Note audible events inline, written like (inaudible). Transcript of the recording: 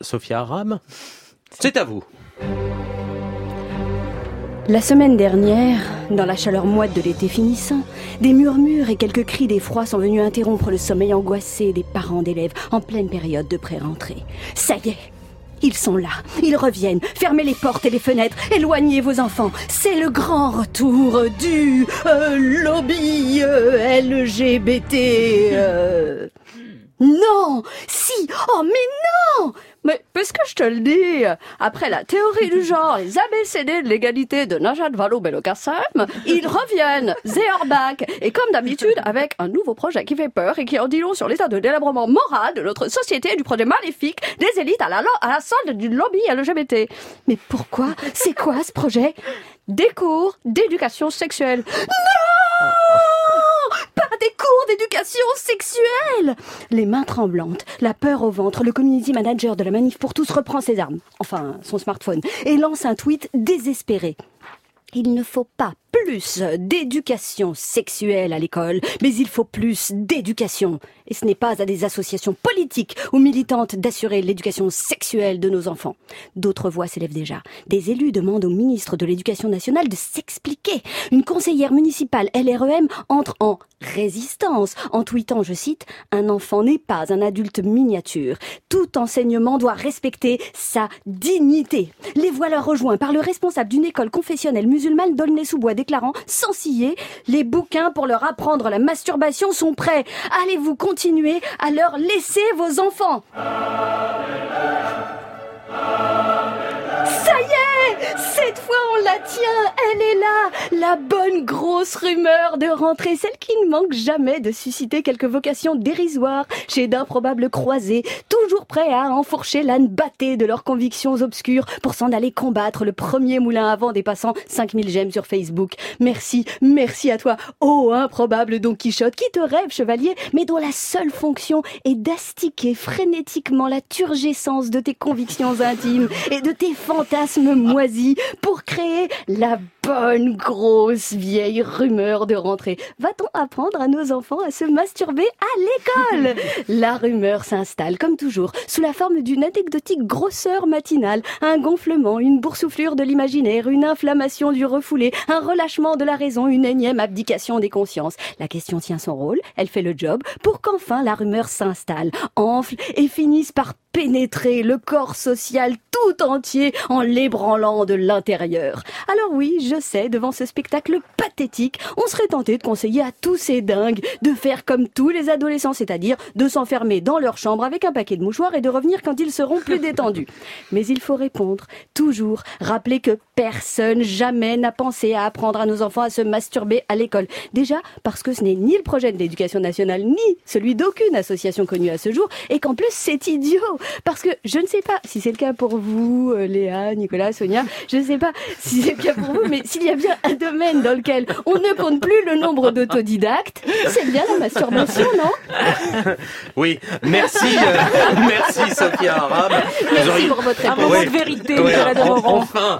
Sophia Aram, c'est à vous. La semaine dernière, dans la chaleur moite de l'été finissant, des murmures et quelques cris d'effroi sont venus interrompre le sommeil angoissé des parents d'élèves en pleine période de pré-rentrée. Ça y est, ils sont là, ils reviennent. Fermez les portes et les fenêtres, éloignez vos enfants. C'est le grand retour du euh, lobby euh, LGBT. euh. Non Si Oh mais non Mais puisque je te le dis, après la théorie du genre, les ABCD de l'égalité de Najat Vallaud-Belkacem, ils reviennent, they et comme d'habitude, avec un nouveau projet qui fait peur et qui en dit long sur l'état de délabrement moral de notre société et du projet maléfique des élites à la, à la solde du lobby LGBT. Mais pourquoi? C'est quoi ce projet? Des cours d'éducation sexuelle. Non sexuelle. Les mains tremblantes, la peur au ventre, le community manager de la Manif pour tous reprend ses armes, enfin son smartphone, et lance un tweet désespéré. Il ne faut pas plus d'éducation sexuelle à l'école, mais il faut plus d'éducation. Et ce n'est pas à des associations politiques ou militantes d'assurer l'éducation sexuelle de nos enfants. D'autres voix s'élèvent déjà. Des élus demandent au ministre de l'Éducation nationale de s'expliquer. Une conseillère municipale LREM entre en résistance en tweetant, je cite, Un enfant n'est pas un adulte miniature. Tout enseignement doit respecter sa dignité. Les voilà rejoints par le responsable d'une école confessionnelle musulmane d'Aulnay-sous-Bois sans ciller, les bouquins pour leur apprendre la masturbation sont prêts. Allez-vous continuer à leur laisser vos enfants? Ça y est! Cette fois on la tient Elle est là La bonne grosse rumeur de rentrée, celle qui ne manque jamais de susciter quelques vocations dérisoires chez d'improbables croisés, toujours prêts à enfourcher l'âne batté de leurs convictions obscures pour s'en aller combattre le premier moulin avant dépassant 5000 j'aime sur Facebook. Merci, merci à toi, ô improbable Don Quichotte, qui te rêve chevalier, mais dont la seule fonction est d'astiquer frénétiquement la turgescence de tes convictions intimes et de tes fantasmes moisis pour créer la bonne grosse vieille rumeur de rentrée. Va-t-on apprendre à nos enfants à se masturber à l'école? (laughs) La rumeur s'installe, comme toujours, sous la forme d'une anecdotique grosseur matinale, un gonflement, une boursouflure de l'imaginaire, une inflammation du refoulé, un relâchement de la raison, une énième abdication des consciences. La question tient son rôle, elle fait le job, pour qu'enfin la rumeur s'installe, enfle et finisse par pénétrer le corps social tout entier en l'ébranlant de l'intérieur. Alors oui, je sais, devant ce spectacle pathétique, on serait tenté de conseiller à tous ces dingues de faire comme tous les adolescents, c'est-à-dire de s'enfermer dans leur chambre avec un paquet de mouchoirs et de revenir quand ils seront plus détendus. (laughs) Mais il faut répondre, toujours, rappeler que personne jamais n'a pensé à apprendre à nos enfants à se masturber à l'école. Déjà parce que ce n'est ni le projet de l'éducation nationale, ni celui d'aucune association connue à ce jour, et qu'en plus c'est idiot. Parce que je ne sais pas si c'est le cas pour vous, euh, Léa, Nicolas, Sonia, je ne sais pas si c'est le cas pour vous, mais s'il y a bien un domaine dans lequel on ne compte plus le nombre d'autodidactes, c'est bien la masturbation, non? Oui, merci, euh, (laughs) merci Sophia Aram. Vous Merci auriez- pour votre Un réponse. moment de vérité, Ouais, Nicolas enfin,